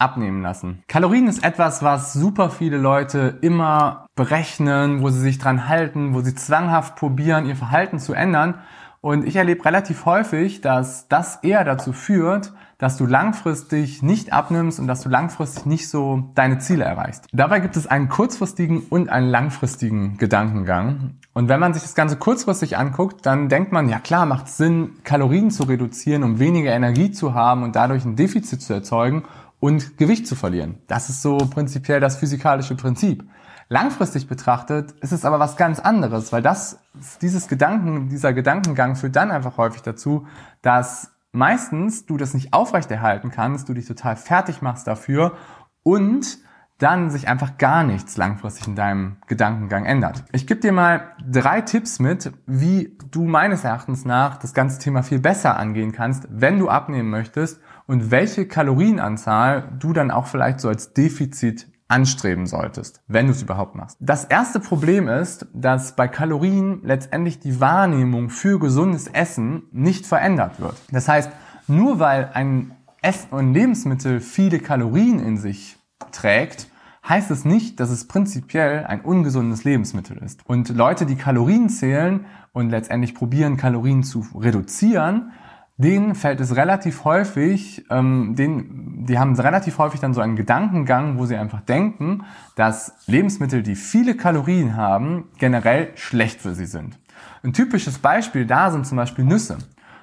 abnehmen lassen. Kalorien ist etwas, was super viele Leute immer berechnen, wo sie sich dran halten, wo sie zwanghaft probieren, ihr Verhalten zu ändern. Und ich erlebe relativ häufig, dass das eher dazu führt, dass du langfristig nicht abnimmst und dass du langfristig nicht so deine Ziele erreichst. Dabei gibt es einen kurzfristigen und einen langfristigen Gedankengang. Und wenn man sich das Ganze kurzfristig anguckt, dann denkt man, ja klar, macht Sinn, Kalorien zu reduzieren, um weniger Energie zu haben und dadurch ein Defizit zu erzeugen und Gewicht zu verlieren. Das ist so prinzipiell das physikalische Prinzip. Langfristig betrachtet ist es aber was ganz anderes, weil das, dieses Gedanken, dieser Gedankengang führt dann einfach häufig dazu, dass meistens du das nicht aufrechterhalten kannst, du dich total fertig machst dafür und dann sich einfach gar nichts langfristig in deinem Gedankengang ändert. Ich gebe dir mal drei Tipps mit, wie du meines Erachtens nach das ganze Thema viel besser angehen kannst, wenn du abnehmen möchtest und welche Kalorienanzahl du dann auch vielleicht so als Defizit anstreben solltest, wenn du es überhaupt machst. Das erste Problem ist, dass bei Kalorien letztendlich die Wahrnehmung für gesundes Essen nicht verändert wird. Das heißt, nur weil ein Essen und Lebensmittel viele Kalorien in sich trägt, heißt es nicht, dass es prinzipiell ein ungesundes Lebensmittel ist. Und Leute, die Kalorien zählen und letztendlich probieren, Kalorien zu reduzieren, denen fällt es relativ häufig, ähm, denen, die haben relativ häufig dann so einen Gedankengang, wo sie einfach denken, dass Lebensmittel, die viele Kalorien haben, generell schlecht für sie sind. Ein typisches Beispiel da sind zum Beispiel Nüsse.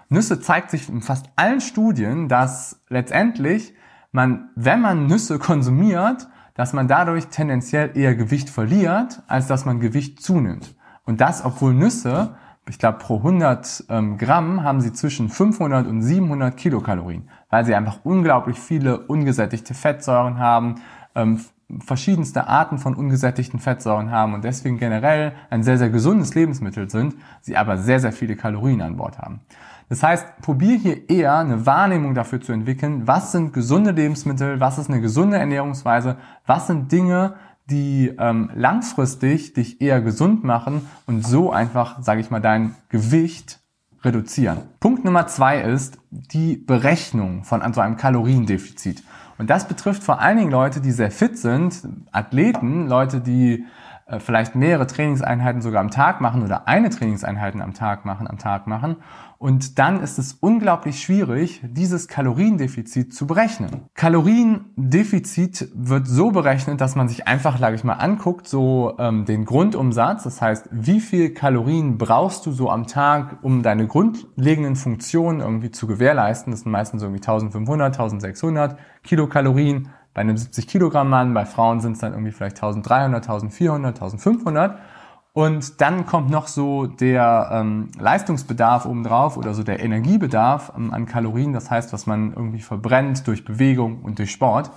Nüsse zeigt sich in fast allen Studien, dass letztendlich man, wenn man Nüsse konsumiert, dass man dadurch tendenziell eher Gewicht verliert, als dass man Gewicht zunimmt. Und das, obwohl Nüsse ich glaube, pro 100 ähm, Gramm haben sie zwischen 500 und 700 Kilokalorien, weil sie einfach unglaublich viele ungesättigte Fettsäuren haben, ähm, verschiedenste Arten von ungesättigten Fettsäuren haben und deswegen generell ein sehr, sehr gesundes Lebensmittel sind, sie aber sehr, sehr viele Kalorien an Bord haben. Das heißt, probier hier eher eine Wahrnehmung dafür zu entwickeln, was sind gesunde Lebensmittel, was ist eine gesunde Ernährungsweise, was sind Dinge, die ähm, langfristig dich eher gesund machen und so einfach, sage ich mal, dein Gewicht reduzieren. Punkt Nummer zwei ist die Berechnung von so einem Kaloriendefizit. Und das betrifft vor allen Dingen Leute, die sehr fit sind, Athleten, Leute, die vielleicht mehrere Trainingseinheiten sogar am Tag machen oder eine Trainingseinheiten am Tag machen, am Tag machen. Und dann ist es unglaublich schwierig, dieses Kaloriendefizit zu berechnen. Kaloriendefizit wird so berechnet, dass man sich einfach, sage ich mal, anguckt, so ähm, den Grundumsatz. Das heißt, wie viel Kalorien brauchst du so am Tag, um deine grundlegenden Funktionen irgendwie zu gewährleisten. Das sind meistens irgendwie 1500, 1600 Kilokalorien bei einem 70 Kilogramm Mann, bei Frauen sind es dann irgendwie vielleicht 1300, 1400, 1500. Und dann kommt noch so der ähm, Leistungsbedarf obendrauf oder so der Energiebedarf ähm, an Kalorien, das heißt, was man irgendwie verbrennt durch Bewegung und durch Sport.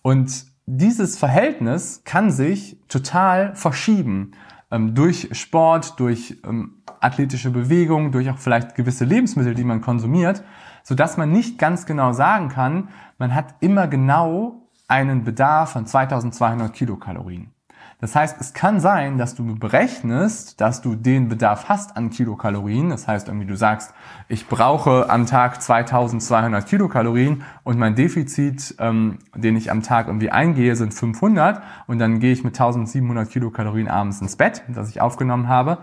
Und dieses Verhältnis kann sich total verschieben ähm, durch Sport, durch ähm, athletische Bewegung, durch auch vielleicht gewisse Lebensmittel, die man konsumiert, so dass man nicht ganz genau sagen kann, man hat immer genau einen Bedarf von 2200 Kilokalorien. Das heißt, es kann sein, dass du berechnest, dass du den Bedarf hast an Kilokalorien. Das heißt, irgendwie du sagst, ich brauche am Tag 2200 Kilokalorien und mein Defizit, ähm, den ich am Tag irgendwie eingehe, sind 500 und dann gehe ich mit 1700 Kilokalorien abends ins Bett, das ich aufgenommen habe.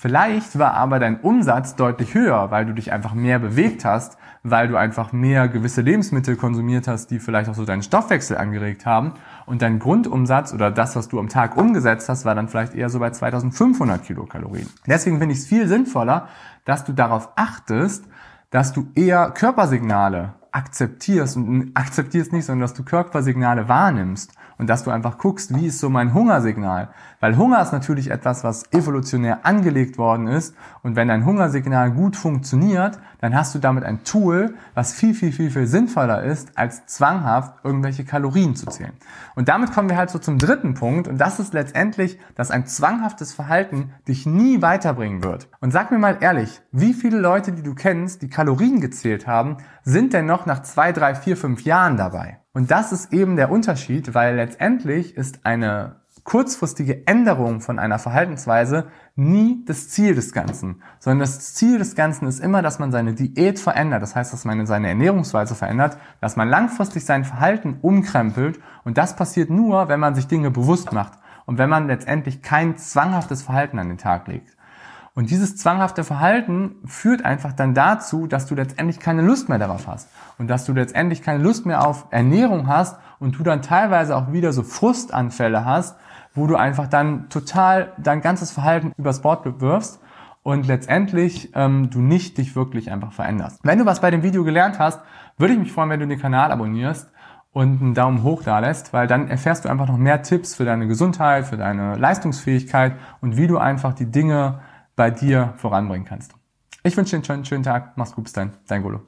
Vielleicht war aber dein Umsatz deutlich höher, weil du dich einfach mehr bewegt hast, weil du einfach mehr gewisse Lebensmittel konsumiert hast, die vielleicht auch so deinen Stoffwechsel angeregt haben. Und dein Grundumsatz oder das, was du am Tag umgesetzt hast, war dann vielleicht eher so bei 2500 Kilokalorien. Deswegen finde ich es viel sinnvoller, dass du darauf achtest, dass du eher Körpersignale akzeptierst und akzeptierst nicht, sondern dass du Körpersignale wahrnimmst und dass du einfach guckst, wie ist so mein Hungersignal. Weil Hunger ist natürlich etwas, was evolutionär angelegt worden ist und wenn dein Hungersignal gut funktioniert, dann hast du damit ein Tool, was viel, viel, viel, viel sinnvoller ist, als zwanghaft irgendwelche Kalorien zu zählen. Und damit kommen wir halt so zum dritten Punkt und das ist letztendlich, dass ein zwanghaftes Verhalten dich nie weiterbringen wird. Und sag mir mal ehrlich, wie viele Leute, die du kennst, die Kalorien gezählt haben, sind denn noch nach zwei, drei, vier, fünf Jahren dabei? Und das ist eben der Unterschied, weil letztendlich ist eine kurzfristige Änderung von einer Verhaltensweise nie das Ziel des Ganzen, sondern das Ziel des Ganzen ist immer, dass man seine Diät verändert. Das heißt, dass man seine Ernährungsweise verändert, dass man langfristig sein Verhalten umkrempelt und das passiert nur, wenn man sich Dinge bewusst macht und wenn man letztendlich kein zwanghaftes Verhalten an den Tag legt. Und dieses zwanghafte Verhalten führt einfach dann dazu, dass du letztendlich keine Lust mehr darauf hast und dass du letztendlich keine Lust mehr auf Ernährung hast und du dann teilweise auch wieder so Frustanfälle hast, wo du einfach dann total dein ganzes Verhalten übers Bord wirfst und letztendlich ähm, du nicht dich wirklich einfach veränderst. Wenn du was bei dem Video gelernt hast, würde ich mich freuen, wenn du den Kanal abonnierst und einen Daumen hoch da lässt, weil dann erfährst du einfach noch mehr Tipps für deine Gesundheit, für deine Leistungsfähigkeit und wie du einfach die Dinge bei dir voranbringen kannst. Ich wünsche dir einen schönen, schönen Tag. Mach's gut, bis dann. Dein Golo.